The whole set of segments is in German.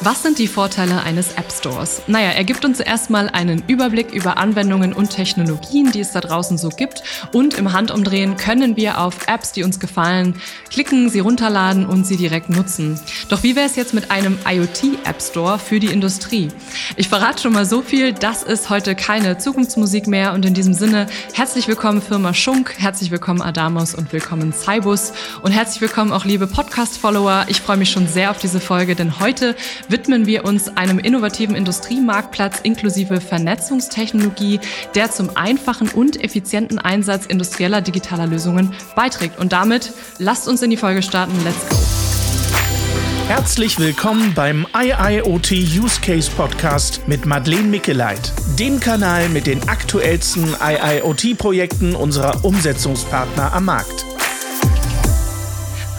Was sind die Vorteile eines App Stores? Naja, er gibt uns erstmal einen Überblick über Anwendungen und Technologien, die es da draußen so gibt. Und im Handumdrehen können wir auf Apps, die uns gefallen, klicken, sie runterladen und sie direkt nutzen. Doch wie wäre es jetzt mit einem IoT App Store für die Industrie? Ich verrate schon mal so viel, das ist heute keine Zukunftsmusik mehr. Und in diesem Sinne, herzlich willkommen Firma Schunk, herzlich willkommen Adamos und willkommen Cybus. Und herzlich willkommen auch liebe Podcast-Follower. Ich freue mich schon sehr auf diese Folge, denn heute widmen wir uns einem innovativen Industriemarktplatz inklusive Vernetzungstechnologie, der zum einfachen und effizienten Einsatz industrieller digitaler Lösungen beiträgt. Und damit lasst uns in die Folge starten. Let's go! Herzlich willkommen beim IIoT Use Case Podcast mit Madeleine Mickeleit, dem Kanal mit den aktuellsten IIoT-Projekten unserer Umsetzungspartner am Markt.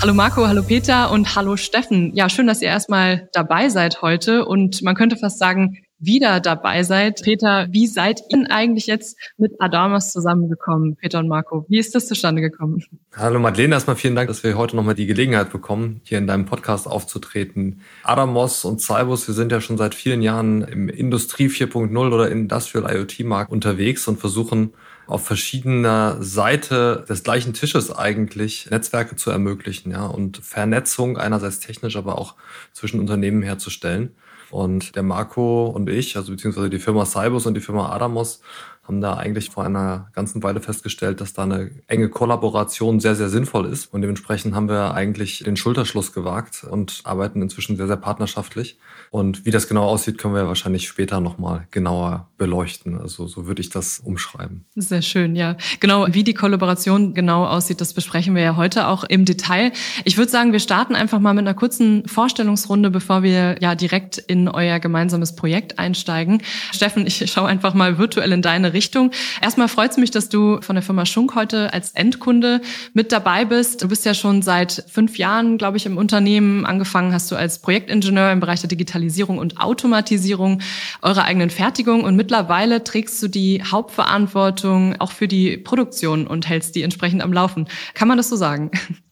Hallo Marco, hallo Peter und hallo Steffen. Ja, schön, dass ihr erstmal dabei seid heute und man könnte fast sagen, wieder dabei seid. Peter, wie seid ihr eigentlich jetzt mit Adamas zusammengekommen, Peter und Marco? Wie ist das zustande gekommen? Hallo Madeleine, erstmal vielen Dank, dass wir heute nochmal die Gelegenheit bekommen, hier in deinem Podcast aufzutreten. Adamos und Cybus, wir sind ja schon seit vielen Jahren im Industrie 4.0 oder Industrial IoT Markt unterwegs und versuchen auf verschiedener Seite des gleichen Tisches eigentlich Netzwerke zu ermöglichen, ja, und Vernetzung einerseits technisch, aber auch zwischen Unternehmen herzustellen. Und der Marco und ich, also beziehungsweise die Firma Cybus und die Firma Adamos, haben da eigentlich vor einer ganzen Weile festgestellt, dass da eine enge Kollaboration sehr, sehr sinnvoll ist. Und dementsprechend haben wir eigentlich den Schulterschluss gewagt und arbeiten inzwischen sehr, sehr partnerschaftlich. Und wie das genau aussieht, können wir wahrscheinlich später nochmal genauer beleuchten. Also so würde ich das umschreiben. Sehr schön, ja. Genau, wie die Kollaboration genau aussieht, das besprechen wir ja heute auch im Detail. Ich würde sagen, wir starten einfach mal mit einer kurzen Vorstellungsrunde, bevor wir ja direkt in euer gemeinsames Projekt einsteigen. Steffen, ich schaue einfach mal virtuell in deine Richtung. Richtung. Erstmal freut es mich, dass du von der Firma Schunk heute als Endkunde mit dabei bist. Du bist ja schon seit fünf Jahren, glaube ich, im Unternehmen. Angefangen hast du als Projektingenieur im Bereich der Digitalisierung und Automatisierung eurer eigenen Fertigung und mittlerweile trägst du die Hauptverantwortung auch für die Produktion und hältst die entsprechend am Laufen. Kann man das so sagen?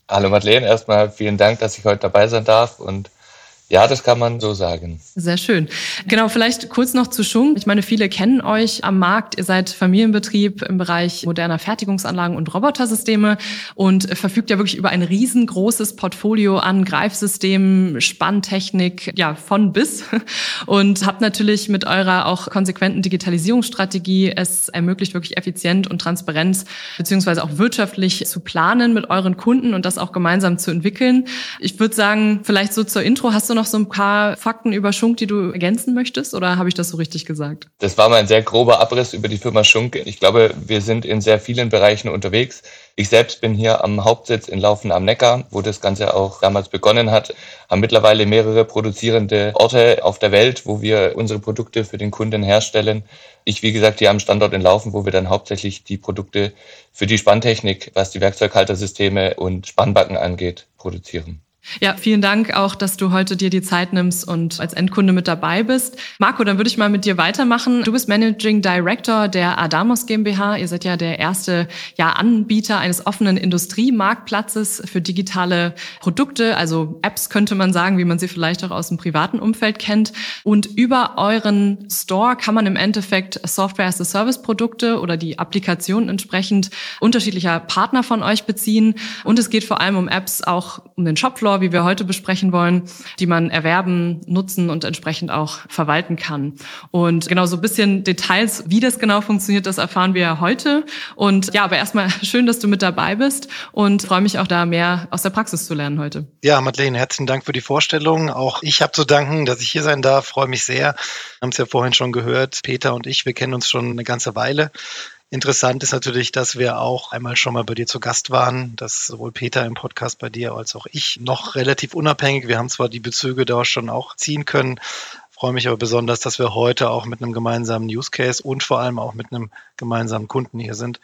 Hallo Madeleine, erstmal vielen Dank, dass ich heute dabei sein darf und ja, das kann man so sagen. Sehr schön. Genau, vielleicht kurz noch zu Schunk. Ich meine, viele kennen euch am Markt. Ihr seid Familienbetrieb im Bereich moderner Fertigungsanlagen und Robotersysteme und verfügt ja wirklich über ein riesengroßes Portfolio an Greifsystemen, Spanntechnik, ja, von bis. Und habt natürlich mit eurer auch konsequenten Digitalisierungsstrategie es ermöglicht, wirklich effizient und transparent beziehungsweise auch wirtschaftlich zu planen mit euren Kunden und das auch gemeinsam zu entwickeln. Ich würde sagen, vielleicht so zur Intro hast du noch so ein paar Fakten über Schunk, die du ergänzen möchtest oder habe ich das so richtig gesagt? Das war mal ein sehr grober Abriss über die Firma Schunk. Ich glaube, wir sind in sehr vielen Bereichen unterwegs. Ich selbst bin hier am Hauptsitz in Laufen am Neckar, wo das Ganze auch damals begonnen hat, haben mittlerweile mehrere produzierende Orte auf der Welt, wo wir unsere Produkte für den Kunden herstellen. Ich, wie gesagt, hier am Standort in Laufen, wo wir dann hauptsächlich die Produkte für die Spanntechnik, was die Werkzeughaltersysteme und Spannbacken angeht, produzieren. Ja, vielen Dank auch, dass du heute dir die Zeit nimmst und als Endkunde mit dabei bist. Marco, dann würde ich mal mit dir weitermachen. Du bist Managing Director der Adamos GmbH. Ihr seid ja der erste ja, Anbieter eines offenen Industriemarktplatzes für digitale Produkte, also Apps könnte man sagen, wie man sie vielleicht auch aus dem privaten Umfeld kennt. Und über euren Store kann man im Endeffekt Software as a Service Produkte oder die Applikationen entsprechend unterschiedlicher Partner von euch beziehen. Und es geht vor allem um Apps auch um den Shopfloor wie wir heute besprechen wollen, die man erwerben, nutzen und entsprechend auch verwalten kann. Und genau so ein bisschen Details, wie das genau funktioniert, das erfahren wir heute. Und ja, aber erstmal schön, dass du mit dabei bist und freue mich auch da mehr aus der Praxis zu lernen heute. Ja, Madeleine, herzlichen Dank für die Vorstellung. Auch ich habe zu danken, dass ich hier sein darf. Freue mich sehr. Wir haben es ja vorhin schon gehört. Peter und ich, wir kennen uns schon eine ganze Weile. Interessant ist natürlich, dass wir auch einmal schon mal bei dir zu Gast waren, dass sowohl Peter im Podcast bei dir als auch ich noch relativ unabhängig. Wir haben zwar die Bezüge da schon auch ziehen können, freue mich aber besonders, dass wir heute auch mit einem gemeinsamen Use Case und vor allem auch mit einem gemeinsamen Kunden hier sind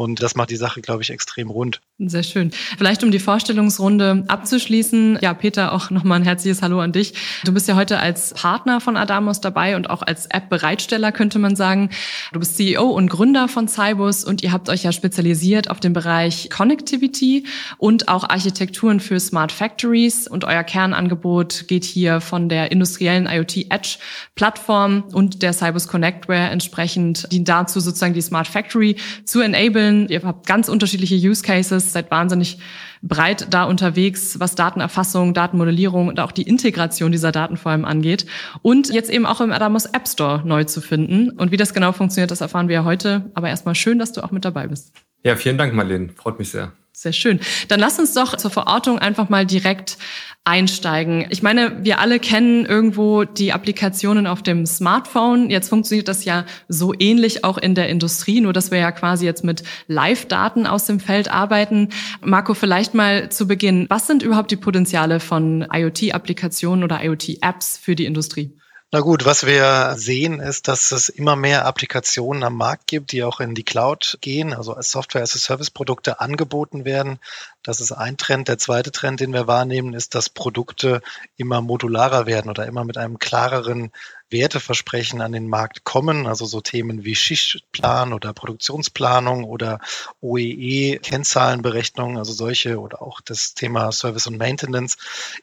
Und das macht die Sache, glaube ich, extrem rund. Sehr schön. Vielleicht um die Vorstellungsrunde abzuschließen. Ja, Peter, auch nochmal ein herzliches Hallo an dich. Du bist ja heute als Partner von Adamos dabei und auch als App-Bereitsteller, könnte man sagen. Du bist CEO und Gründer von Cybus und ihr habt euch ja spezialisiert auf den Bereich Connectivity und auch Architekturen für Smart Factories. Und euer Kernangebot geht hier von der industriellen IoT Edge Plattform und der Cybus Connectware entsprechend, die dazu sozusagen die Smart Factory zu enablen. Ihr habt ganz unterschiedliche Use Cases seid wahnsinnig breit da unterwegs, was Datenerfassung, Datenmodellierung und auch die Integration dieser Daten vor allem angeht. Und jetzt eben auch im Adamos App Store neu zu finden. Und wie das genau funktioniert, das erfahren wir ja heute. Aber erstmal schön, dass du auch mit dabei bist. Ja, vielen Dank, Marlene. Freut mich sehr. Sehr schön. Dann lass uns doch zur Verortung einfach mal direkt einsteigen. Ich meine, wir alle kennen irgendwo die Applikationen auf dem Smartphone. Jetzt funktioniert das ja so ähnlich auch in der Industrie, nur dass wir ja quasi jetzt mit Live-Daten aus dem Feld arbeiten. Marco, vielleicht mal zu Beginn. Was sind überhaupt die Potenziale von IoT-Applikationen oder IoT-Apps für die Industrie? Na gut, was wir sehen, ist, dass es immer mehr Applikationen am Markt gibt, die auch in die Cloud gehen, also als Software-as-a-Service-Produkte angeboten werden. Das ist ein Trend. Der zweite Trend, den wir wahrnehmen, ist, dass Produkte immer modularer werden oder immer mit einem klareren Werteversprechen an den Markt kommen. Also so Themen wie Schichtplan oder Produktionsplanung oder OEE-Kennzahlenberechnung, also solche oder auch das Thema Service und Maintenance.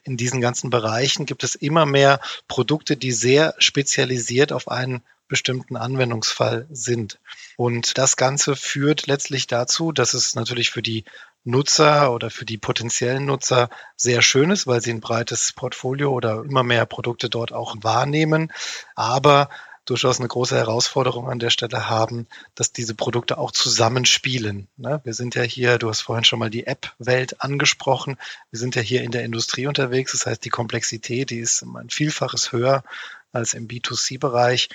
In diesen ganzen Bereichen gibt es immer mehr Produkte, die sehr spezialisiert auf einen bestimmten Anwendungsfall sind. Und das Ganze führt letztlich dazu, dass es natürlich für die Nutzer oder für die potenziellen Nutzer sehr schön ist, weil sie ein breites Portfolio oder immer mehr Produkte dort auch wahrnehmen, aber durchaus eine große Herausforderung an der Stelle haben, dass diese Produkte auch zusammenspielen. Ne? Wir sind ja hier, du hast vorhin schon mal die App-Welt angesprochen, wir sind ja hier in der Industrie unterwegs, das heißt die Komplexität, die ist ein Vielfaches höher als im B2C-Bereich.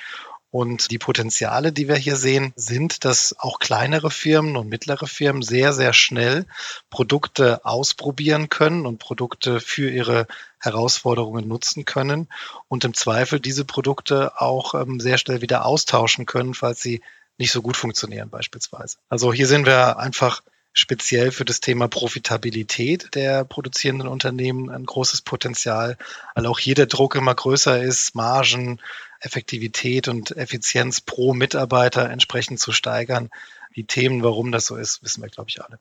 Und die Potenziale, die wir hier sehen, sind, dass auch kleinere Firmen und mittlere Firmen sehr, sehr schnell Produkte ausprobieren können und Produkte für ihre Herausforderungen nutzen können und im Zweifel diese Produkte auch ähm, sehr schnell wieder austauschen können, falls sie nicht so gut funktionieren beispielsweise. Also hier sehen wir einfach speziell für das Thema Profitabilität der produzierenden Unternehmen ein großes Potenzial, weil auch hier der Druck immer größer ist, Margen, Effektivität und Effizienz pro Mitarbeiter entsprechend zu steigern. Die Themen, warum das so ist, wissen wir, glaube ich, alle.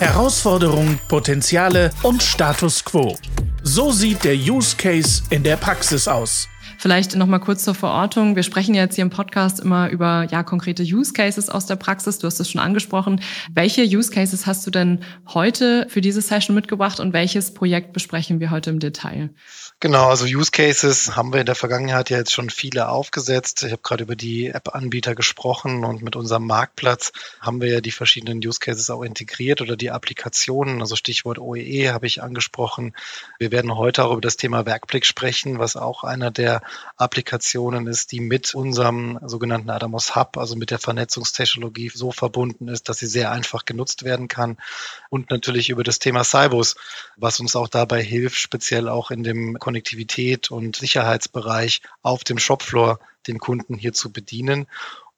Herausforderungen, Potenziale und Status quo. So sieht der Use Case in der Praxis aus. Vielleicht noch mal kurz zur Verortung. Wir sprechen jetzt hier im Podcast immer über ja konkrete Use Cases aus der Praxis. Du hast es schon angesprochen. Welche Use Cases hast du denn heute für diese Session mitgebracht und welches Projekt besprechen wir heute im Detail? Genau, also Use Cases haben wir in der Vergangenheit ja jetzt schon viele aufgesetzt. Ich habe gerade über die App-Anbieter gesprochen und mit unserem Marktplatz haben wir ja die verschiedenen Use Cases auch integriert oder die Applikationen. Also Stichwort OEE e habe ich angesprochen. Wir werden heute auch über das Thema Werkblick sprechen, was auch einer der Applikationen ist, die mit unserem sogenannten Adamos Hub, also mit der Vernetzungstechnologie so verbunden ist, dass sie sehr einfach genutzt werden kann. Und natürlich über das Thema Cybus, was uns auch dabei hilft, speziell auch in dem Konnektivität und Sicherheitsbereich auf dem Shopfloor den Kunden hier zu bedienen.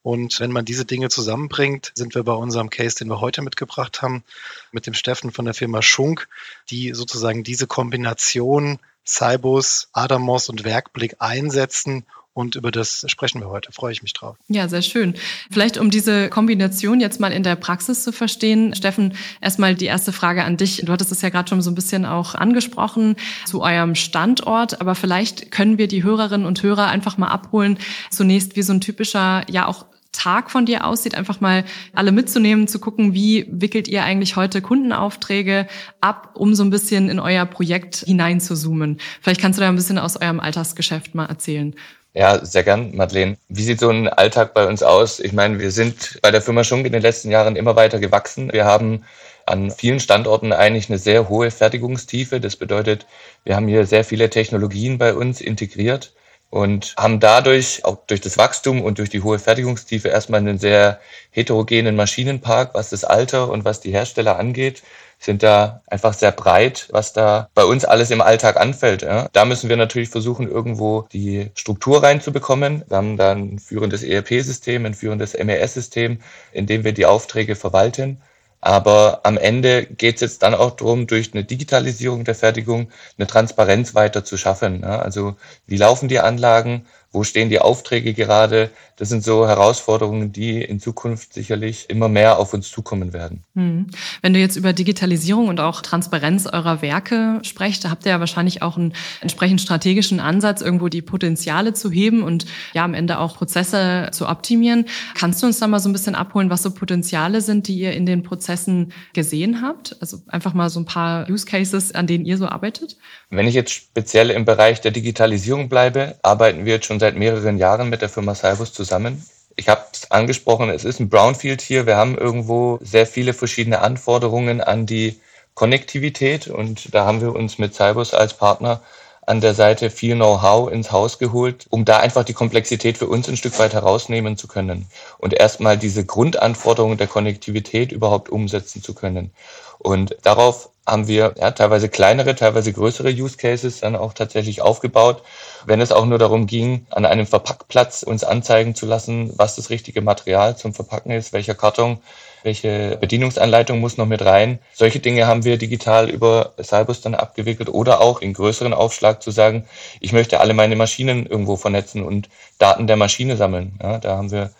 Und wenn man diese Dinge zusammenbringt, sind wir bei unserem Case, den wir heute mitgebracht haben, mit dem Steffen von der Firma Schunk, die sozusagen diese Kombination Cybus, Adamos und Werkblick einsetzen, und über das sprechen wir heute. Freue ich mich drauf. Ja, sehr schön. Vielleicht um diese Kombination jetzt mal in der Praxis zu verstehen. Steffen, erstmal die erste Frage an dich. Du hattest es ja gerade schon so ein bisschen auch angesprochen zu eurem Standort, aber vielleicht können wir die Hörerinnen und Hörer einfach mal abholen. Zunächst, wie so ein typischer, ja auch Tag von dir aussieht, einfach mal alle mitzunehmen, zu gucken, wie wickelt ihr eigentlich heute Kundenaufträge ab, um so ein bisschen in euer Projekt hineinzuzoomen. Vielleicht kannst du da ein bisschen aus eurem Alltagsgeschäft mal erzählen. Ja, sehr gern, Madeleine. Wie sieht so ein Alltag bei uns aus? Ich meine, wir sind bei der Firma Schunk in den letzten Jahren immer weiter gewachsen. Wir haben an vielen Standorten eigentlich eine sehr hohe Fertigungstiefe. Das bedeutet, wir haben hier sehr viele Technologien bei uns integriert. Und haben dadurch auch durch das Wachstum und durch die hohe Fertigungstiefe erstmal einen sehr heterogenen Maschinenpark, was das Alter und was die Hersteller angeht sind da einfach sehr breit, was da bei uns alles im Alltag anfällt. Ja. Da müssen wir natürlich versuchen, irgendwo die Struktur reinzubekommen. Wir haben da ein führendes ERP-System, ein führendes MES-System, in dem wir die Aufträge verwalten. Aber am Ende geht es jetzt dann auch darum, durch eine Digitalisierung der Fertigung eine Transparenz weiter zu schaffen. Ja. Also wie laufen die Anlagen? Wo stehen die Aufträge gerade? Das sind so Herausforderungen, die in Zukunft sicherlich immer mehr auf uns zukommen werden. Hm. Wenn du jetzt über Digitalisierung und auch Transparenz eurer Werke sprichst, da habt ihr ja wahrscheinlich auch einen entsprechend strategischen Ansatz, irgendwo die Potenziale zu heben und ja am Ende auch Prozesse zu optimieren. Kannst du uns da mal so ein bisschen abholen, was so Potenziale sind, die ihr in den Prozessen gesehen habt? Also einfach mal so ein paar Use Cases, an denen ihr so arbeitet? Wenn ich jetzt speziell im Bereich der Digitalisierung bleibe, arbeiten wir jetzt schon seit mehreren Jahren mit der Firma Cybus zusammen. Ich habe es angesprochen, es ist ein Brownfield hier. Wir haben irgendwo sehr viele verschiedene Anforderungen an die Konnektivität und da haben wir uns mit Cybus als Partner an der Seite viel Know-how ins Haus geholt, um da einfach die Komplexität für uns ein Stück weit herausnehmen zu können und erstmal diese Grundanforderungen der Konnektivität überhaupt umsetzen zu können. Und darauf haben wir ja, teilweise kleinere, teilweise größere Use Cases dann auch tatsächlich aufgebaut. Wenn es auch nur darum ging, an einem Verpackplatz uns anzeigen zu lassen, was das richtige Material zum Verpacken ist, welcher Karton, welche Bedienungsanleitung muss noch mit rein. Solche Dinge haben wir digital über Cybus dann abgewickelt oder auch in größeren Aufschlag zu sagen, ich möchte alle meine Maschinen irgendwo vernetzen und Daten der Maschine sammeln. Ja, da haben wir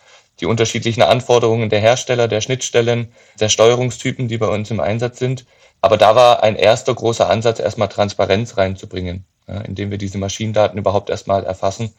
die unterschiedlichen Anforderungen der Hersteller, der Schnittstellen, der Steuerungstypen, die bei uns im Einsatz sind. Aber da war ein erster großer Ansatz, erstmal Transparenz reinzubringen, ja, indem wir diese Maschinendaten überhaupt erstmal erfassen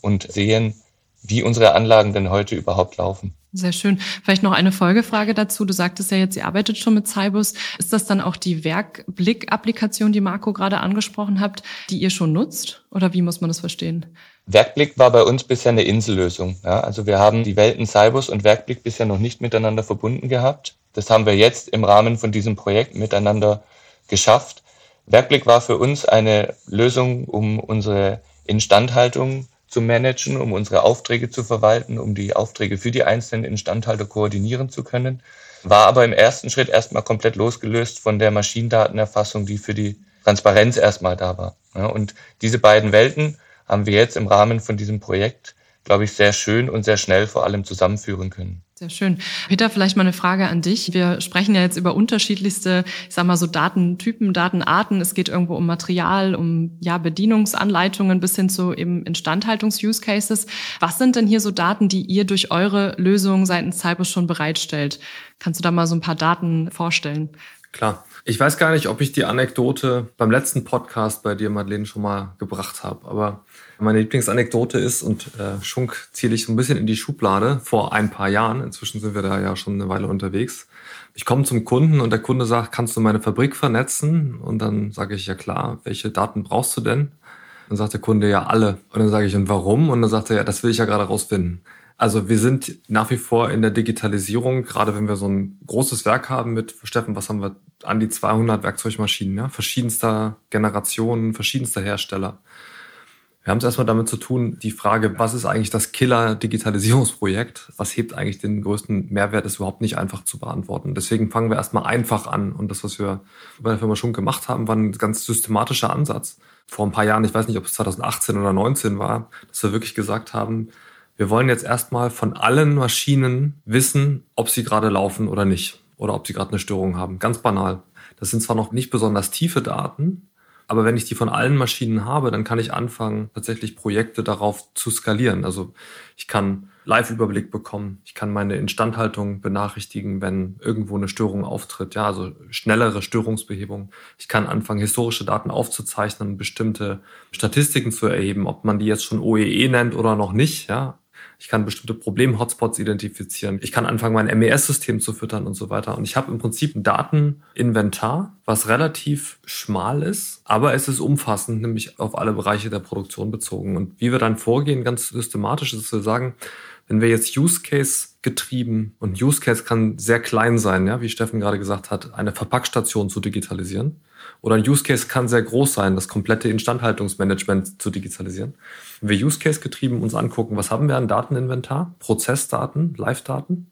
und sehen, wie unsere Anlagen denn heute überhaupt laufen. Sehr schön. Vielleicht noch eine Folgefrage dazu. Du sagtest ja jetzt, ihr arbeitet schon mit Cybus. Ist das dann auch die Werkblick-Applikation, die Marco gerade angesprochen habt, die ihr schon nutzt? Oder wie muss man das verstehen? Werkblick war bei uns bisher eine Insellösung. Ja, also wir haben die Welten Cybus und Werkblick bisher noch nicht miteinander verbunden gehabt. Das haben wir jetzt im Rahmen von diesem Projekt miteinander geschafft. Werkblick war für uns eine Lösung, um unsere Instandhaltung zu managen, um unsere Aufträge zu verwalten, um die Aufträge für die einzelnen Instandhalter koordinieren zu können. War aber im ersten Schritt erstmal komplett losgelöst von der Maschinendatenerfassung, die für die Transparenz erstmal da war. und diese beiden Welten haben wir jetzt im Rahmen von diesem Projekt glaube ich, sehr schön und sehr schnell vor allem zusammenführen können. Sehr schön. Peter, vielleicht mal eine Frage an dich. Wir sprechen ja jetzt über unterschiedlichste, ich sag mal so Datentypen, Datenarten. Es geht irgendwo um Material, um ja Bedienungsanleitungen bis hin zu eben Instandhaltungs-Use Cases. Was sind denn hier so Daten, die ihr durch eure Lösung seitens Cybus schon bereitstellt? Kannst du da mal so ein paar Daten vorstellen? Klar. Ich weiß gar nicht, ob ich die Anekdote beim letzten Podcast bei dir, Madeleine, schon mal gebracht habe, aber meine Lieblingsanekdote ist, und äh, Schunk ziehe ich so ein bisschen in die Schublade vor ein paar Jahren, inzwischen sind wir da ja schon eine Weile unterwegs. Ich komme zum Kunden und der Kunde sagt, kannst du meine Fabrik vernetzen? Und dann sage ich, ja klar, welche Daten brauchst du denn? Dann sagt der Kunde, ja alle. Und dann sage ich, und warum? Und dann sagt er, ja, das will ich ja gerade rausfinden. Also wir sind nach wie vor in der Digitalisierung, gerade wenn wir so ein großes Werk haben mit, Steffen, was haben wir, an die 200 Werkzeugmaschinen, ja? verschiedenster Generationen, verschiedenster Hersteller. Wir haben es erstmal damit zu tun, die Frage, was ist eigentlich das Killer-Digitalisierungsprojekt? Was hebt eigentlich den größten Mehrwert, ist überhaupt nicht einfach zu beantworten. Deswegen fangen wir erstmal einfach an. Und das, was wir bei der Firma Schunk gemacht haben, war ein ganz systematischer Ansatz. Vor ein paar Jahren, ich weiß nicht, ob es 2018 oder 2019 war, dass wir wirklich gesagt haben, wir wollen jetzt erstmal von allen Maschinen wissen, ob sie gerade laufen oder nicht. Oder ob sie gerade eine Störung haben. Ganz banal. Das sind zwar noch nicht besonders tiefe Daten, aber wenn ich die von allen Maschinen habe, dann kann ich anfangen, tatsächlich Projekte darauf zu skalieren. Also ich kann Live-Überblick bekommen. Ich kann meine Instandhaltung benachrichtigen, wenn irgendwo eine Störung auftritt. Ja, also schnellere Störungsbehebung. Ich kann anfangen, historische Daten aufzuzeichnen, bestimmte Statistiken zu erheben, ob man die jetzt schon OEE e nennt oder noch nicht. Ja, ich kann bestimmte Problem-Hotspots identifizieren. Ich kann anfangen, mein MES-System zu füttern und so weiter. Und ich habe im Prinzip ein Dateninventar, was relativ schmal ist, aber es ist umfassend, nämlich auf alle Bereiche der Produktion bezogen. Und wie wir dann vorgehen, ganz systematisch, ist, dass wir sagen, Wenn wir jetzt Use Case getrieben und Use Case kann sehr klein sein, ja, wie Steffen gerade gesagt hat, eine Verpackstation zu digitalisieren. Oder ein Use Case kann sehr groß sein, das komplette Instandhaltungsmanagement zu digitalisieren. Wenn wir Use Case getrieben uns angucken, was haben wir an Dateninventar? Prozessdaten, Live-Daten.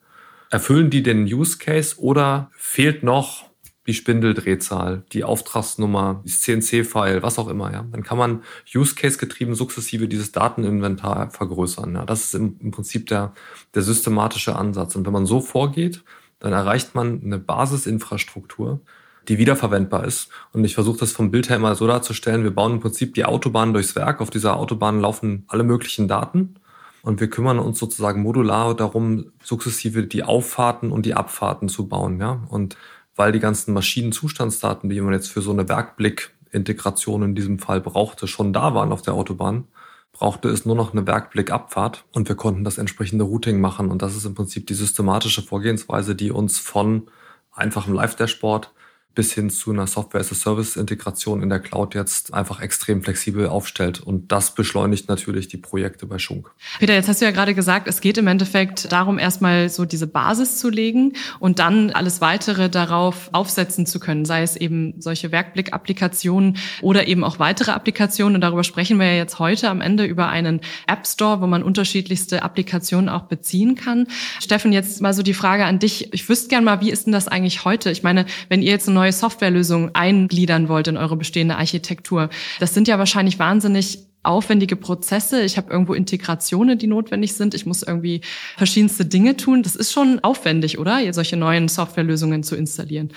Erfüllen die den Use Case oder fehlt noch die Spindeldrehzahl, die Auftragsnummer, das CNC-File, was auch immer, ja. Dann kann man Use-Case-getrieben sukzessive dieses Dateninventar vergrößern. Ja. Das ist im, im Prinzip der, der systematische Ansatz. Und wenn man so vorgeht, dann erreicht man eine Basisinfrastruktur, die wiederverwendbar ist. Und ich versuche das vom Bild her immer so darzustellen, wir bauen im Prinzip die Autobahn durchs Werk. Auf dieser Autobahn laufen alle möglichen Daten. Und wir kümmern uns sozusagen modular darum, sukzessive die Auffahrten und die Abfahrten zu bauen. Ja? Und weil die ganzen Maschinenzustandsdaten, die man jetzt für so eine Werkblick-Integration in diesem Fall brauchte, schon da waren auf der Autobahn, brauchte es nur noch eine Werkblickabfahrt und wir konnten das entsprechende Routing machen. Und das ist im Prinzip die systematische Vorgehensweise, die uns von einfachem Live-Dashboard bis hin zu einer Software-as-a-Service-Integration in der Cloud jetzt einfach extrem flexibel aufstellt. Und das beschleunigt natürlich die Projekte bei Schunk. Peter, jetzt hast du ja gerade gesagt, es geht im Endeffekt darum, erstmal so diese Basis zu legen und dann alles weitere darauf aufsetzen zu können, sei es eben solche Werkblick-Applikationen oder eben auch weitere Applikationen. Und darüber sprechen wir ja jetzt heute am Ende über einen App Store, wo man unterschiedlichste Applikationen auch beziehen kann. Steffen, jetzt mal so die Frage an dich. Ich wüsste gern mal, wie ist denn das eigentlich heute? Ich meine, wenn ihr jetzt eine neue Softwarelösung eingliedern wollt in eure bestehende Architektur. Das sind ja wahrscheinlich wahnsinnig aufwendige Prozesse. Ich habe irgendwo Integrationen, die notwendig sind. Ich muss irgendwie verschiedenste Dinge tun. Das ist schon aufwendig, oder? Solche neuen Softwarelösungen zu installieren.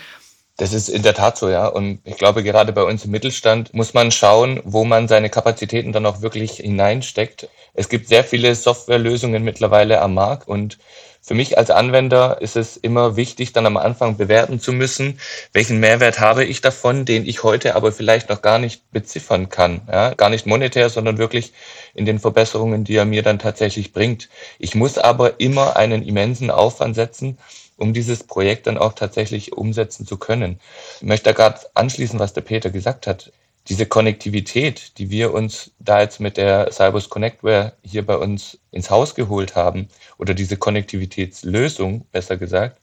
Das ist in der Tat so, ja. Und ich glaube, gerade bei uns im Mittelstand muss man schauen, wo man seine Kapazitäten dann auch wirklich hineinsteckt. Es gibt sehr viele Softwarelösungen mittlerweile am Markt und für mich als Anwender ist es immer wichtig, dann am Anfang bewerten zu müssen, welchen Mehrwert habe ich davon, den ich heute aber vielleicht noch gar nicht beziffern kann. Ja, gar nicht monetär, sondern wirklich in den Verbesserungen, die er mir dann tatsächlich bringt. Ich muss aber immer einen immensen Aufwand setzen, um dieses Projekt dann auch tatsächlich umsetzen zu können. Ich möchte da gerade anschließen, was der Peter gesagt hat diese Konnektivität, die wir uns da jetzt mit der Cybers Connectware hier bei uns ins Haus geholt haben, oder diese Konnektivitätslösung, besser gesagt,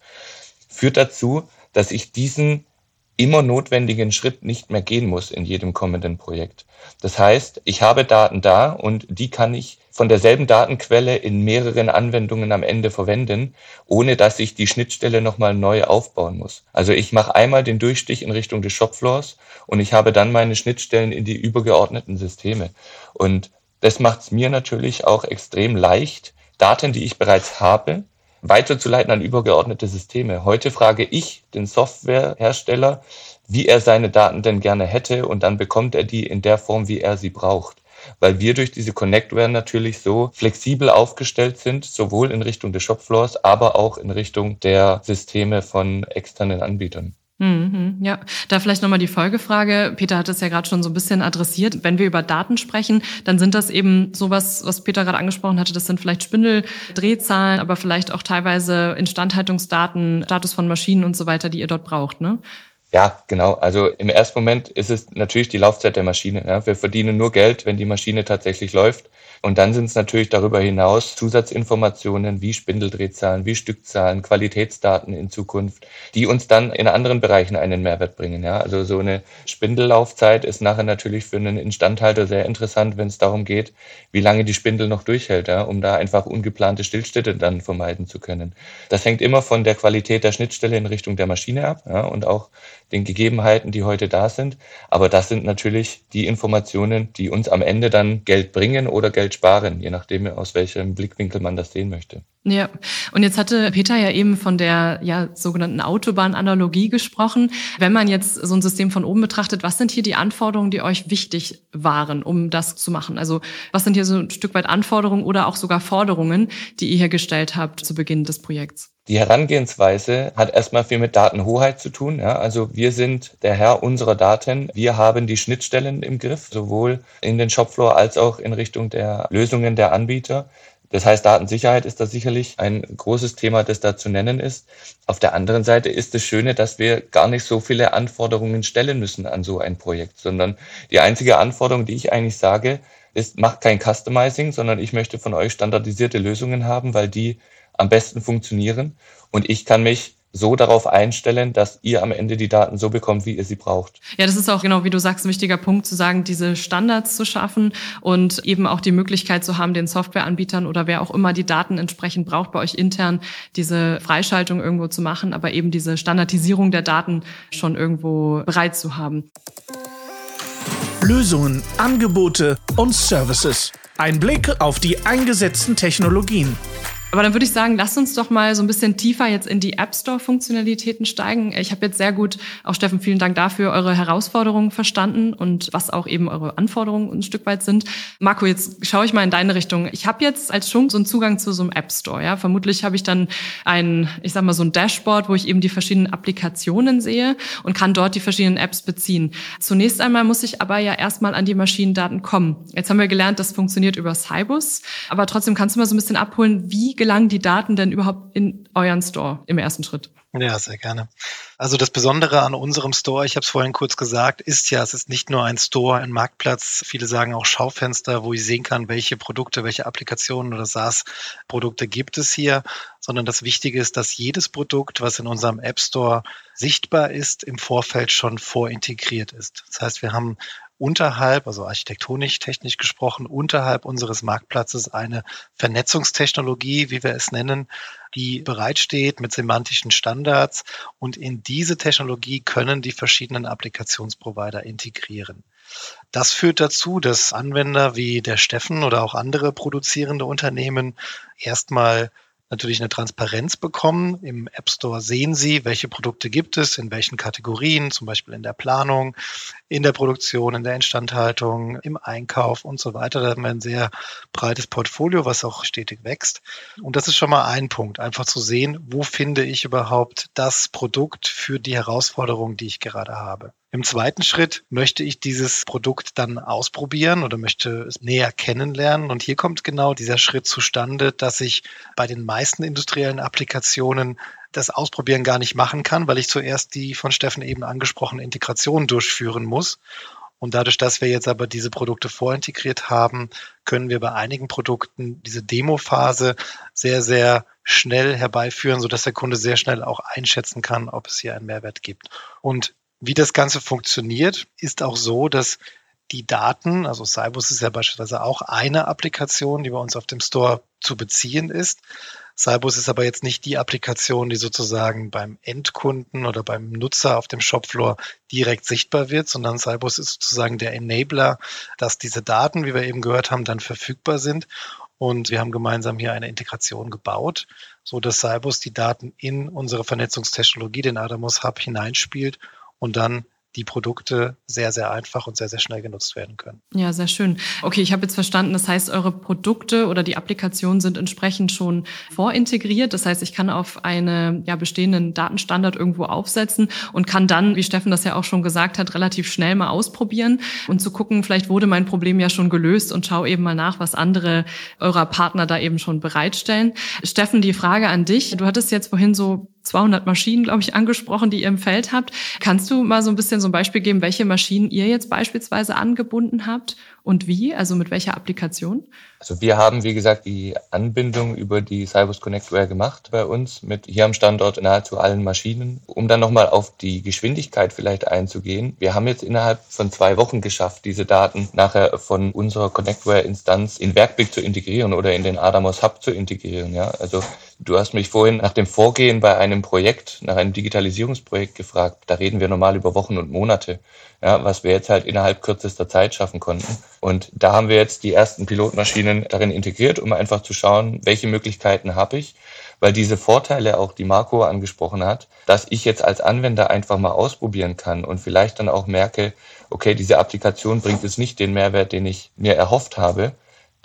führt dazu, dass ich diesen immer notwendigen Schritt nicht mehr gehen muss in jedem kommenden Projekt. Das heißt, ich habe Daten da und die kann ich von derselben Datenquelle in mehreren Anwendungen am Ende verwenden, ohne dass ich die Schnittstelle nochmal neu aufbauen muss. Also ich mache einmal den Durchstich in Richtung des Shopfloors und ich habe dann meine Schnittstellen in die übergeordneten Systeme. Und das macht es mir natürlich auch extrem leicht, Daten, die ich bereits habe, weiterzuleiten an übergeordnete Systeme. Heute frage ich den Softwarehersteller, wie er seine Daten denn gerne hätte und dann bekommt er die in der Form, wie er sie braucht weil wir durch diese Connectware natürlich so flexibel aufgestellt sind, sowohl in Richtung des Shopfloors, aber auch in Richtung der Systeme von externen Anbietern. Mhm, ja, da vielleicht nochmal die Folgefrage. Peter hat es ja gerade schon so ein bisschen adressiert. Wenn wir über Daten sprechen, dann sind das eben sowas, was Peter gerade angesprochen hatte. Das sind vielleicht Spindeldrehzahlen, aber vielleicht auch teilweise Instandhaltungsdaten, Status von Maschinen und so weiter, die ihr dort braucht, ne? Ja, genau. Also im ersten Moment ist es natürlich die Laufzeit der Maschine. Ja. Wir verdienen nur Geld, wenn die Maschine tatsächlich läuft. Und dann sind es natürlich darüber hinaus Zusatzinformationen wie Spindeldrehzahlen, wie Stückzahlen, Qualitätsdaten in Zukunft, die uns dann in anderen Bereichen einen Mehrwert bringen. Ja. Also so eine Spindellaufzeit ist nachher natürlich für einen Instandhalter sehr interessant, wenn es darum geht, wie lange die Spindel noch durchhält, ja, um da einfach ungeplante Stillstätte dann vermeiden zu können. Das hängt immer von der Qualität der Schnittstelle in Richtung der Maschine ab ja, und auch den Gegebenheiten, die heute da sind. Aber das sind natürlich die Informationen, die uns am Ende dann Geld bringen oder Geld sparen, je nachdem, aus welchem Blickwinkel man das sehen möchte. Ja, und jetzt hatte Peter ja eben von der ja, sogenannten Autobahnanalogie gesprochen. Wenn man jetzt so ein System von oben betrachtet, was sind hier die Anforderungen, die euch wichtig waren, um das zu machen? Also was sind hier so ein Stück weit Anforderungen oder auch sogar Forderungen, die ihr hier gestellt habt zu Beginn des Projekts? Die Herangehensweise hat erstmal viel mit Datenhoheit zu tun. Ja? Also wir sind der Herr unserer Daten. Wir haben die Schnittstellen im Griff, sowohl in den Shopfloor als auch in Richtung der Lösungen der Anbieter. Das heißt, Datensicherheit ist da sicherlich ein großes Thema, das da zu nennen ist. Auf der anderen Seite ist das Schöne, dass wir gar nicht so viele Anforderungen stellen müssen an so ein Projekt, sondern die einzige Anforderung, die ich eigentlich sage, ist, macht kein Customizing, sondern ich möchte von euch standardisierte Lösungen haben, weil die am besten funktionieren. Und ich kann mich so darauf einstellen, dass ihr am Ende die Daten so bekommt, wie ihr sie braucht. Ja, das ist auch genau, wie du sagst, ein wichtiger Punkt zu sagen, diese Standards zu schaffen und eben auch die Möglichkeit zu haben, den Softwareanbietern oder wer auch immer die Daten entsprechend braucht, bei euch intern diese Freischaltung irgendwo zu machen, aber eben diese Standardisierung der Daten schon irgendwo bereit zu haben. Lösungen, Angebote und Services. Ein Blick auf die eingesetzten Technologien. Aber dann würde ich sagen, lasst uns doch mal so ein bisschen tiefer jetzt in die App Store-Funktionalitäten steigen. Ich habe jetzt sehr gut, auch Steffen, vielen Dank dafür, eure Herausforderungen verstanden und was auch eben eure Anforderungen ein Stück weit sind. Marco, jetzt schaue ich mal in deine Richtung. Ich habe jetzt als Schunk so einen Zugang zu so einem App Store. Ja? Vermutlich habe ich dann ein, ich sag mal, so ein Dashboard, wo ich eben die verschiedenen Applikationen sehe und kann dort die verschiedenen Apps beziehen. Zunächst einmal muss ich aber ja erstmal an die Maschinendaten kommen. Jetzt haben wir gelernt, das funktioniert über Cybus. Aber trotzdem kannst du mal so ein bisschen abholen, wie gelangen die Daten denn überhaupt in euren Store im ersten Schritt? Ja, sehr gerne. Also das Besondere an unserem Store, ich habe es vorhin kurz gesagt, ist ja, es ist nicht nur ein Store, ein Marktplatz, viele sagen auch Schaufenster, wo ich sehen kann, welche Produkte, welche Applikationen oder SaaS-Produkte gibt es hier, sondern das Wichtige ist, dass jedes Produkt, was in unserem App Store sichtbar ist, im Vorfeld schon vorintegriert ist. Das heißt, wir haben unterhalb, also architektonisch, technisch gesprochen, unterhalb unseres Marktplatzes eine Vernetzungstechnologie, wie wir es nennen, die bereitsteht mit semantischen Standards. Und in diese Technologie können die verschiedenen Applikationsprovider integrieren. Das führt dazu, dass Anwender wie der Steffen oder auch andere produzierende Unternehmen erstmal natürlich eine Transparenz bekommen. Im App Store sehen Sie, welche Produkte gibt es, in welchen Kategorien, zum Beispiel in der Planung, in der Produktion, in der Instandhaltung, im Einkauf und so weiter. Da haben wir ein sehr breites Portfolio, was auch stetig wächst. Und das ist schon mal ein Punkt, einfach zu sehen, wo finde ich überhaupt das Produkt für die Herausforderung, die ich gerade habe. Im zweiten Schritt möchte ich dieses Produkt dann ausprobieren oder möchte es näher kennenlernen. Und hier kommt genau dieser Schritt zustande, dass ich bei den meisten industriellen Applikationen das Ausprobieren gar nicht machen kann, weil ich zuerst die von Steffen eben angesprochene Integration durchführen muss. Und dadurch, dass wir jetzt aber diese Produkte vorintegriert haben, können wir bei einigen Produkten diese Demo-Phase sehr, sehr schnell herbeiführen, sodass der Kunde sehr schnell auch einschätzen kann, ob es hier einen Mehrwert gibt. Und wie das Ganze funktioniert, ist auch so, dass die Daten, also Cybus ist ja beispielsweise auch eine Applikation, die bei uns auf dem Store zu beziehen ist. Cybus ist aber jetzt nicht die Applikation, die sozusagen beim Endkunden oder beim Nutzer auf dem Shopfloor direkt sichtbar wird, sondern Cybus ist sozusagen der Enabler, dass diese Daten, wie wir eben gehört haben, dann verfügbar sind. Und wir haben gemeinsam hier eine Integration gebaut, so dass Cybus die Daten in unsere Vernetzungstechnologie, den Adamos Hub, hineinspielt und dann die Produkte sehr, sehr einfach und sehr, sehr schnell genutzt werden können. Ja, sehr schön. Okay, ich habe jetzt verstanden, das heißt, eure Produkte oder die Applikationen sind entsprechend schon vorintegriert. Das heißt, ich kann auf einen ja, bestehenden Datenstandard irgendwo aufsetzen und kann dann, wie Steffen das ja auch schon gesagt hat, relativ schnell mal ausprobieren und zu gucken, vielleicht wurde mein Problem ja schon gelöst und schau eben mal nach, was andere eurer Partner da eben schon bereitstellen. Steffen, die Frage an dich. Du hattest jetzt vorhin so 200 Maschinen, glaube ich, angesprochen, die ihr im Feld habt. Kannst du mal so ein bisschen so ein Beispiel geben, welche Maschinen ihr jetzt beispielsweise angebunden habt und wie? Also mit welcher Applikation? Also wir haben, wie gesagt, die Anbindung über die Cybus Connectware gemacht bei uns mit hier am Standort nahezu allen Maschinen. Um dann nochmal auf die Geschwindigkeit vielleicht einzugehen. Wir haben jetzt innerhalb von zwei Wochen geschafft, diese Daten nachher von unserer Connectware-Instanz in Werkblick zu integrieren oder in den Adamos Hub zu integrieren. Ja, also Du hast mich vorhin nach dem Vorgehen bei einem Projekt, nach einem Digitalisierungsprojekt gefragt. Da reden wir normal über Wochen und Monate, ja, was wir jetzt halt innerhalb kürzester Zeit schaffen konnten. Und da haben wir jetzt die ersten Pilotmaschinen darin integriert, um einfach zu schauen, welche Möglichkeiten habe ich. Weil diese Vorteile auch, die Marco angesprochen hat, dass ich jetzt als Anwender einfach mal ausprobieren kann und vielleicht dann auch merke, okay, diese Applikation bringt jetzt nicht den Mehrwert, den ich mir erhofft habe,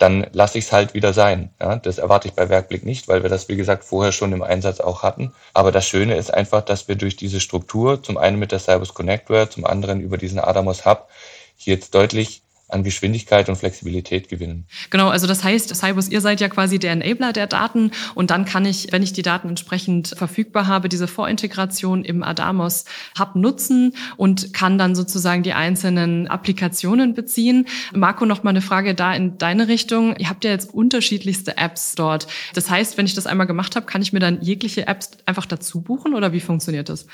dann lasse ich es halt wieder sein. Ja, das erwarte ich bei Werkblick nicht, weil wir das, wie gesagt, vorher schon im Einsatz auch hatten. Aber das Schöne ist einfach, dass wir durch diese Struktur, zum einen mit der Cybus Connectware, zum anderen über diesen Adamos Hub, hier jetzt deutlich an Geschwindigkeit und Flexibilität gewinnen. Genau, also das heißt, Cybus, ihr seid ja quasi der Enabler der Daten und dann kann ich, wenn ich die Daten entsprechend verfügbar habe, diese Vorintegration im Adamos Hub nutzen und kann dann sozusagen die einzelnen Applikationen beziehen. Marco, noch mal eine Frage da in deine Richtung. Ihr habt ja jetzt unterschiedlichste Apps dort. Das heißt, wenn ich das einmal gemacht habe, kann ich mir dann jegliche Apps einfach dazu buchen oder wie funktioniert das?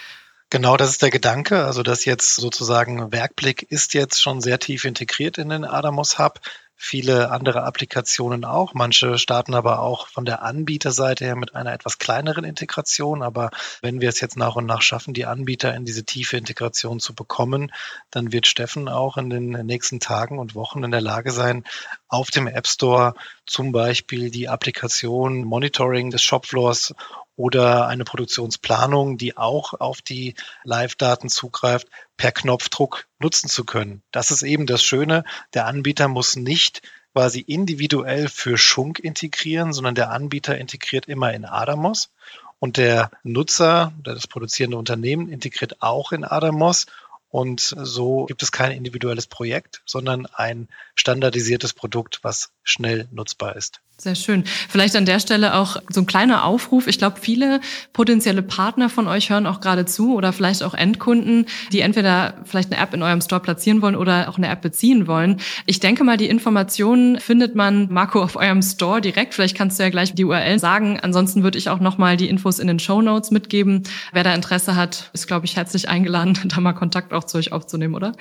Genau, das ist der Gedanke. Also das jetzt sozusagen Werkblick ist jetzt schon sehr tief integriert in den Adamos Hub. Viele andere Applikationen auch. Manche starten aber auch von der Anbieterseite her mit einer etwas kleineren Integration. Aber wenn wir es jetzt nach und nach schaffen, die Anbieter in diese tiefe Integration zu bekommen, dann wird Steffen auch in den nächsten Tagen und Wochen in der Lage sein, auf dem App Store zum Beispiel die Applikation Monitoring des Shopfloors oder eine Produktionsplanung, die auch auf die Live-Daten zugreift, per Knopfdruck nutzen zu können. Das ist eben das Schöne. Der Anbieter muss nicht quasi individuell für Schunk integrieren, sondern der Anbieter integriert immer in Adamos und der Nutzer, das produzierende Unternehmen, integriert auch in Adamos und so gibt es kein individuelles Projekt, sondern ein standardisiertes Produkt, was schnell nutzbar ist. Sehr schön. Vielleicht an der Stelle auch so ein kleiner Aufruf. Ich glaube, viele potenzielle Partner von euch hören auch gerade zu oder vielleicht auch Endkunden, die entweder vielleicht eine App in eurem Store platzieren wollen oder auch eine App beziehen wollen. Ich denke mal, die Informationen findet man, Marco, auf eurem Store direkt. Vielleicht kannst du ja gleich die URL sagen. Ansonsten würde ich auch nochmal die Infos in den Show Notes mitgeben. Wer da Interesse hat, ist, glaube ich, herzlich eingeladen, da mal Kontakt auch zu euch aufzunehmen, oder?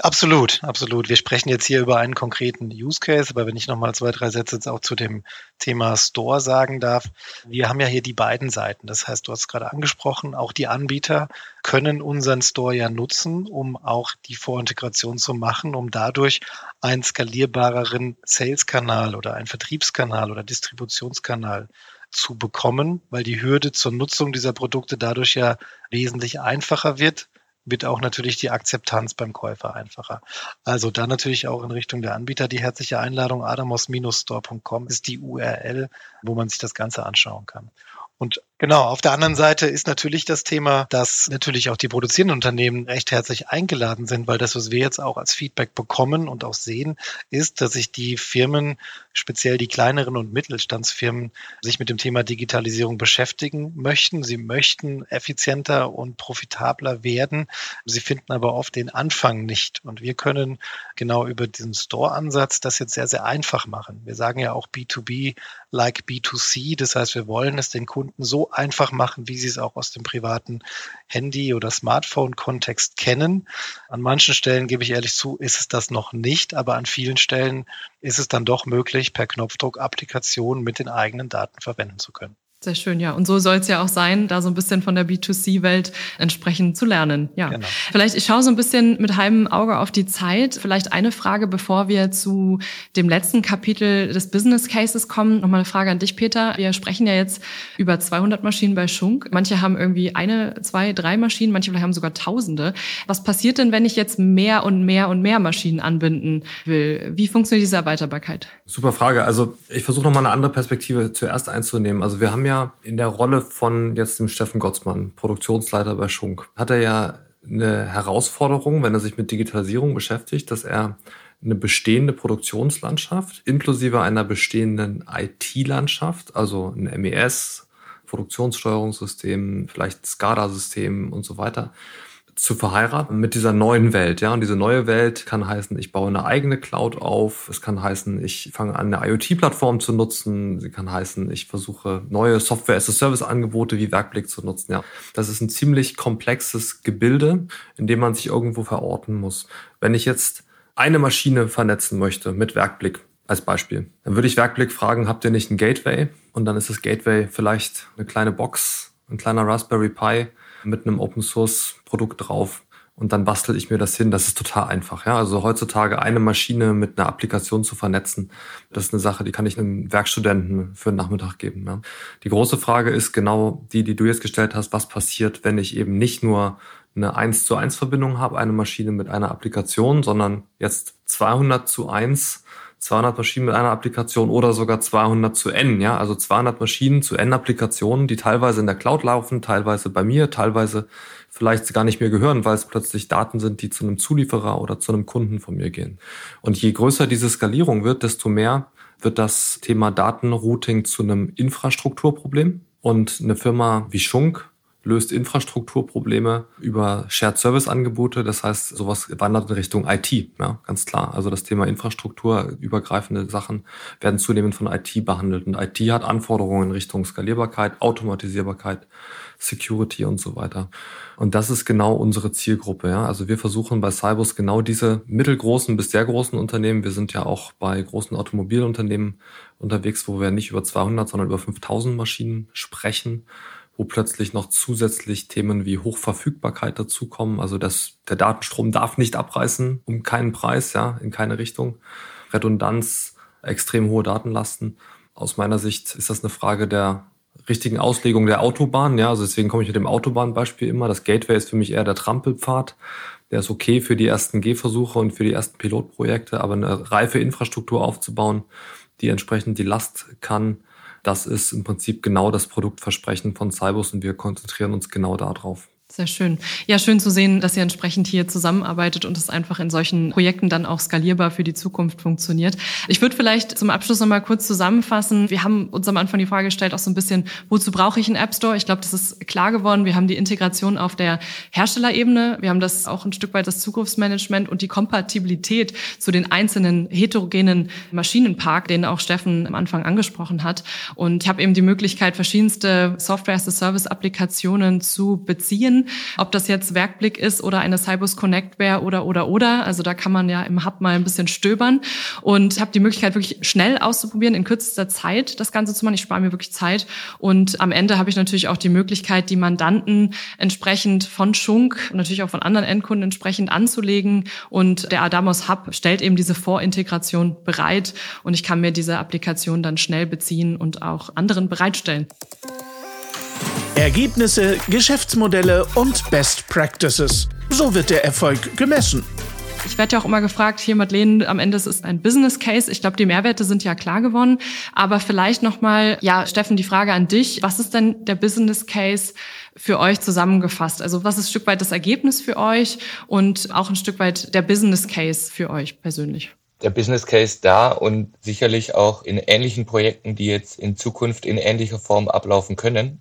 Absolut, absolut. Wir sprechen jetzt hier über einen konkreten Use Case, aber wenn ich nochmal zwei, drei Sätze jetzt auch zu dem Thema Store sagen darf. Wir haben ja hier die beiden Seiten. Das heißt, du hast es gerade angesprochen, auch die Anbieter können unseren Store ja nutzen, um auch die Vorintegration zu machen, um dadurch einen skalierbareren Sales-Kanal oder einen Vertriebskanal oder Distributionskanal zu bekommen, weil die Hürde zur Nutzung dieser Produkte dadurch ja wesentlich einfacher wird wird auch natürlich die Akzeptanz beim Käufer einfacher. Also da natürlich auch in Richtung der Anbieter die herzliche Einladung adamos-store.com ist die URL, wo man sich das Ganze anschauen kann. Und genau, auf der anderen Seite ist natürlich das Thema, dass natürlich auch die produzierenden Unternehmen recht herzlich eingeladen sind, weil das, was wir jetzt auch als Feedback bekommen und auch sehen, ist, dass sich die Firmen, speziell die kleineren und Mittelstandsfirmen, sich mit dem Thema Digitalisierung beschäftigen möchten. Sie möchten effizienter und profitabler werden. Sie finden aber oft den Anfang nicht. Und wir können genau über diesen Store-Ansatz das jetzt sehr, sehr einfach machen. Wir sagen ja auch B2B like B2C. Das heißt, wir wollen es den Kunden so einfach machen, wie sie es auch aus dem privaten Handy- oder Smartphone-Kontext kennen. An manchen Stellen, gebe ich ehrlich zu, ist es das noch nicht, aber an vielen Stellen ist es dann doch möglich, per Knopfdruck Applikationen mit den eigenen Daten verwenden zu können. Sehr schön, ja. Und so soll es ja auch sein, da so ein bisschen von der B2C-Welt entsprechend zu lernen. Ja. Genau. Vielleicht, ich schaue so ein bisschen mit halbem Auge auf die Zeit. Vielleicht eine Frage, bevor wir zu dem letzten Kapitel des Business Cases kommen. Nochmal eine Frage an dich, Peter. Wir sprechen ja jetzt über 200 Maschinen bei Schunk. Manche haben irgendwie eine, zwei, drei Maschinen, manche vielleicht haben sogar Tausende. Was passiert denn, wenn ich jetzt mehr und mehr und mehr Maschinen anbinden will? Wie funktioniert diese Erweiterbarkeit? Super Frage. Also ich versuche nochmal eine andere Perspektive zuerst einzunehmen. Also wir haben ja in der Rolle von jetzt dem Steffen Gottsmann, Produktionsleiter bei Schunk, hat er ja eine Herausforderung, wenn er sich mit Digitalisierung beschäftigt, dass er eine bestehende Produktionslandschaft inklusive einer bestehenden IT-Landschaft, also ein MES, Produktionssteuerungssystem, vielleicht SCADA-System und so weiter, zu verheiraten mit dieser neuen Welt. Ja, und diese neue Welt kann heißen, ich baue eine eigene Cloud auf. Es kann heißen, ich fange an, eine IoT-Plattform zu nutzen. Sie kann heißen, ich versuche neue Software-as-a-Service-Angebote wie Werkblick zu nutzen. Ja, das ist ein ziemlich komplexes Gebilde, in dem man sich irgendwo verorten muss. Wenn ich jetzt eine Maschine vernetzen möchte mit Werkblick, als Beispiel. Dann würde ich Werkblick fragen, habt ihr nicht ein Gateway? Und dann ist das Gateway vielleicht eine kleine Box, ein kleiner Raspberry Pi mit einem Open Source Produkt drauf und dann bastel ich mir das hin. Das ist total einfach. Ja? Also heutzutage eine Maschine mit einer Applikation zu vernetzen, das ist eine Sache, die kann ich einem Werkstudenten für einen Nachmittag geben. Ja? Die große Frage ist genau die, die du jetzt gestellt hast. Was passiert, wenn ich eben nicht nur eine 1 zu 1 Verbindung habe, eine Maschine mit einer Applikation, sondern jetzt 200 zu 1 200 Maschinen mit einer Applikation oder sogar 200 zu N, ja, also 200 Maschinen zu N Applikationen, die teilweise in der Cloud laufen, teilweise bei mir, teilweise vielleicht gar nicht mehr gehören, weil es plötzlich Daten sind, die zu einem Zulieferer oder zu einem Kunden von mir gehen. Und je größer diese Skalierung wird, desto mehr wird das Thema Datenrouting zu einem Infrastrukturproblem. Und eine Firma wie Schunk löst Infrastrukturprobleme über Shared Service Angebote. Das heißt, sowas wandert in Richtung IT, ja, ganz klar. Also das Thema Infrastruktur, übergreifende Sachen werden zunehmend von IT behandelt. Und IT hat Anforderungen in Richtung Skalierbarkeit, Automatisierbarkeit, Security und so weiter. Und das ist genau unsere Zielgruppe. Ja. Also wir versuchen bei Cybus genau diese mittelgroßen bis sehr großen Unternehmen. Wir sind ja auch bei großen Automobilunternehmen unterwegs, wo wir nicht über 200, sondern über 5000 Maschinen sprechen wo plötzlich noch zusätzlich Themen wie Hochverfügbarkeit dazukommen. Also dass der Datenstrom darf nicht abreißen um keinen Preis, ja, in keine Richtung. Redundanz, extrem hohe Datenlasten. Aus meiner Sicht ist das eine Frage der richtigen Auslegung der Autobahn. Ja, also deswegen komme ich mit dem Autobahnbeispiel immer. Das Gateway ist für mich eher der Trampelpfad. Der ist okay für die ersten Gehversuche und für die ersten Pilotprojekte, aber eine reife Infrastruktur aufzubauen, die entsprechend die Last kann, das ist im Prinzip genau das Produktversprechen von Cybus und wir konzentrieren uns genau darauf. Sehr schön. Ja, schön zu sehen, dass ihr entsprechend hier zusammenarbeitet und es einfach in solchen Projekten dann auch skalierbar für die Zukunft funktioniert. Ich würde vielleicht zum Abschluss noch mal kurz zusammenfassen. Wir haben uns am Anfang die Frage gestellt, auch so ein bisschen, wozu brauche ich einen App Store? Ich glaube, das ist klar geworden. Wir haben die Integration auf der Herstellerebene. Wir haben das auch ein Stück weit das Zukunftsmanagement und die Kompatibilität zu den einzelnen heterogenen Maschinenpark, den auch Steffen am Anfang angesprochen hat. Und ich habe eben die Möglichkeit, verschiedenste Software-as-a-Service-Applikationen zu beziehen ob das jetzt Werkblick ist oder eine Cybus Connect wäre oder oder oder. Also da kann man ja im Hub mal ein bisschen stöbern und habe die Möglichkeit wirklich schnell auszuprobieren, in kürzester Zeit das Ganze zu machen. Ich spare mir wirklich Zeit und am Ende habe ich natürlich auch die Möglichkeit, die Mandanten entsprechend von Schunk und natürlich auch von anderen Endkunden entsprechend anzulegen und der Adamos Hub stellt eben diese Vorintegration bereit und ich kann mir diese Applikation dann schnell beziehen und auch anderen bereitstellen. Ergebnisse, Geschäftsmodelle und Best Practices. So wird der Erfolg gemessen. Ich werde ja auch immer gefragt, hier Madeleine, am Ende ist es ein Business Case. Ich glaube, die Mehrwerte sind ja klar geworden. Aber vielleicht nochmal, ja, Steffen, die Frage an dich. Was ist denn der Business Case für euch zusammengefasst? Also was ist ein Stück weit das Ergebnis für euch und auch ein Stück weit der Business Case für euch persönlich? Der Business Case da und sicherlich auch in ähnlichen Projekten, die jetzt in Zukunft in ähnlicher Form ablaufen können,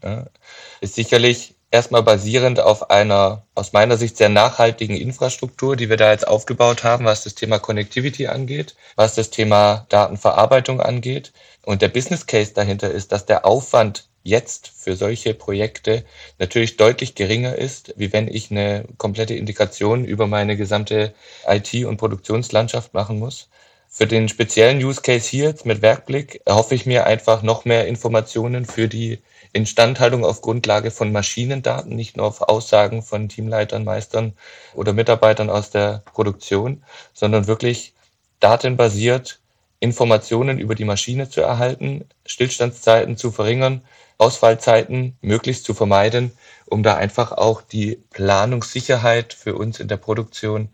ist sicherlich erstmal basierend auf einer aus meiner Sicht sehr nachhaltigen Infrastruktur, die wir da jetzt aufgebaut haben, was das Thema Connectivity angeht, was das Thema Datenverarbeitung angeht. Und der Business Case dahinter ist, dass der Aufwand jetzt für solche Projekte natürlich deutlich geringer ist, wie wenn ich eine komplette Integration über meine gesamte IT- und Produktionslandschaft machen muss. Für den speziellen Use Case hier jetzt mit Werkblick erhoffe ich mir einfach noch mehr Informationen für die Instandhaltung auf Grundlage von Maschinendaten, nicht nur auf Aussagen von Teamleitern, Meistern oder Mitarbeitern aus der Produktion, sondern wirklich datenbasiert Informationen über die Maschine zu erhalten, Stillstandszeiten zu verringern Ausfallzeiten möglichst zu vermeiden, um da einfach auch die Planungssicherheit für uns in der Produktion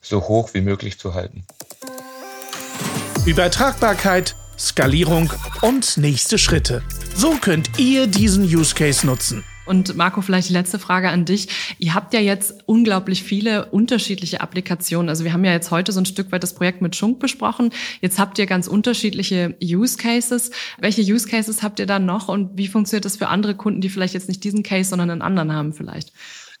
so hoch wie möglich zu halten. Übertragbarkeit, Skalierung und nächste Schritte. So könnt ihr diesen Use Case nutzen. Und Marco, vielleicht die letzte Frage an dich. Ihr habt ja jetzt unglaublich viele unterschiedliche Applikationen. Also wir haben ja jetzt heute so ein Stück weit das Projekt mit Schunk besprochen. Jetzt habt ihr ganz unterschiedliche Use Cases. Welche Use Cases habt ihr da noch und wie funktioniert das für andere Kunden, die vielleicht jetzt nicht diesen Case, sondern einen anderen haben vielleicht?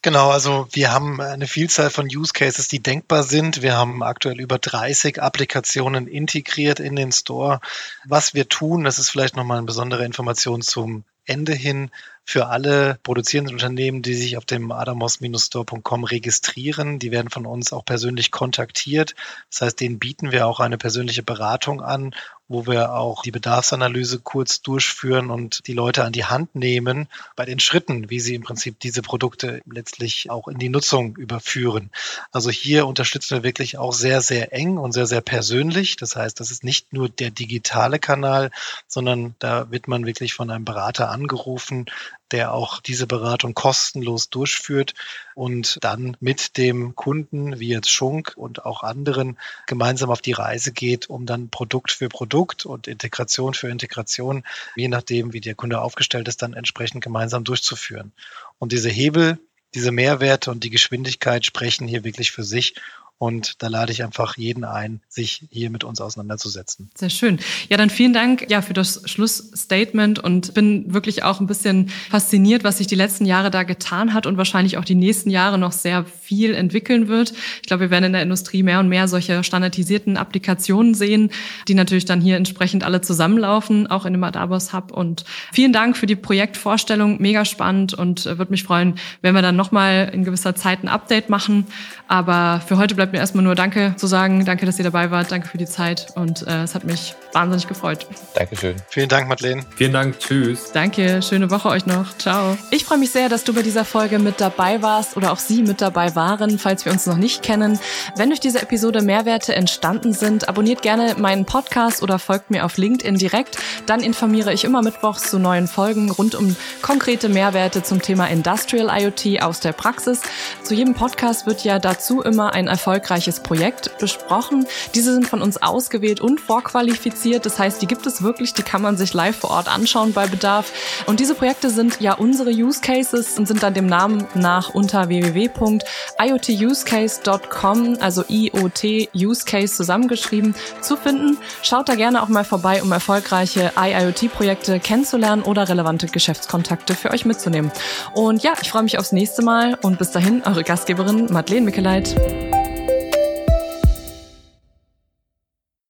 Genau, also wir haben eine Vielzahl von Use Cases, die denkbar sind. Wir haben aktuell über 30 Applikationen integriert in den Store. Was wir tun, das ist vielleicht nochmal eine besondere Information zum Ende hin für alle produzierenden Unternehmen, die sich auf dem adamos-store.com registrieren. Die werden von uns auch persönlich kontaktiert. Das heißt, denen bieten wir auch eine persönliche Beratung an wo wir auch die Bedarfsanalyse kurz durchführen und die Leute an die Hand nehmen bei den Schritten, wie sie im Prinzip diese Produkte letztlich auch in die Nutzung überführen. Also hier unterstützen wir wirklich auch sehr, sehr eng und sehr, sehr persönlich. Das heißt, das ist nicht nur der digitale Kanal, sondern da wird man wirklich von einem Berater angerufen, der auch diese Beratung kostenlos durchführt und dann mit dem Kunden, wie jetzt Schunk und auch anderen, gemeinsam auf die Reise geht, um dann Produkt für Produkt und Integration für Integration, je nachdem, wie der Kunde aufgestellt ist, dann entsprechend gemeinsam durchzuführen. Und diese Hebel, diese Mehrwerte und die Geschwindigkeit sprechen hier wirklich für sich. Und da lade ich einfach jeden ein, sich hier mit uns auseinanderzusetzen. Sehr schön. Ja, dann vielen Dank ja für das Schlussstatement und bin wirklich auch ein bisschen fasziniert, was sich die letzten Jahre da getan hat und wahrscheinlich auch die nächsten Jahre noch sehr viel entwickeln wird. Ich glaube, wir werden in der Industrie mehr und mehr solche standardisierten Applikationen sehen, die natürlich dann hier entsprechend alle zusammenlaufen, auch in dem Adabos Hub. Und vielen Dank für die Projektvorstellung, mega spannend und äh, würde mich freuen, wenn wir dann nochmal in gewisser Zeit ein Update machen. Aber für heute bleibt bleibt mir erstmal nur Danke zu sagen. Danke, dass ihr dabei wart. Danke für die Zeit. Und äh, es hat mich wahnsinnig gefreut. Dankeschön. Vielen Dank, Madeleine. Vielen Dank. Tschüss. Danke. Schöne Woche euch noch. Ciao. Ich freue mich sehr, dass du bei dieser Folge mit dabei warst oder auch Sie mit dabei waren, falls wir uns noch nicht kennen. Wenn durch diese Episode Mehrwerte entstanden sind, abonniert gerne meinen Podcast oder folgt mir auf LinkedIn direkt. Dann informiere ich immer mittwochs zu neuen Folgen rund um konkrete Mehrwerte zum Thema Industrial IoT aus der Praxis. Zu jedem Podcast wird ja dazu immer ein Erfolg erfolgreiches Projekt besprochen. Diese sind von uns ausgewählt und vorqualifiziert. Das heißt, die gibt es wirklich, die kann man sich live vor Ort anschauen bei Bedarf. Und diese Projekte sind ja unsere Use Cases und sind dann dem Namen nach unter www.iotusecase.com, also IoT Use Case zusammengeschrieben, zu finden. Schaut da gerne auch mal vorbei, um erfolgreiche IIoT-Projekte kennenzulernen oder relevante Geschäftskontakte für euch mitzunehmen. Und ja, ich freue mich aufs nächste Mal und bis dahin eure Gastgeberin Madeleine Mickeleit.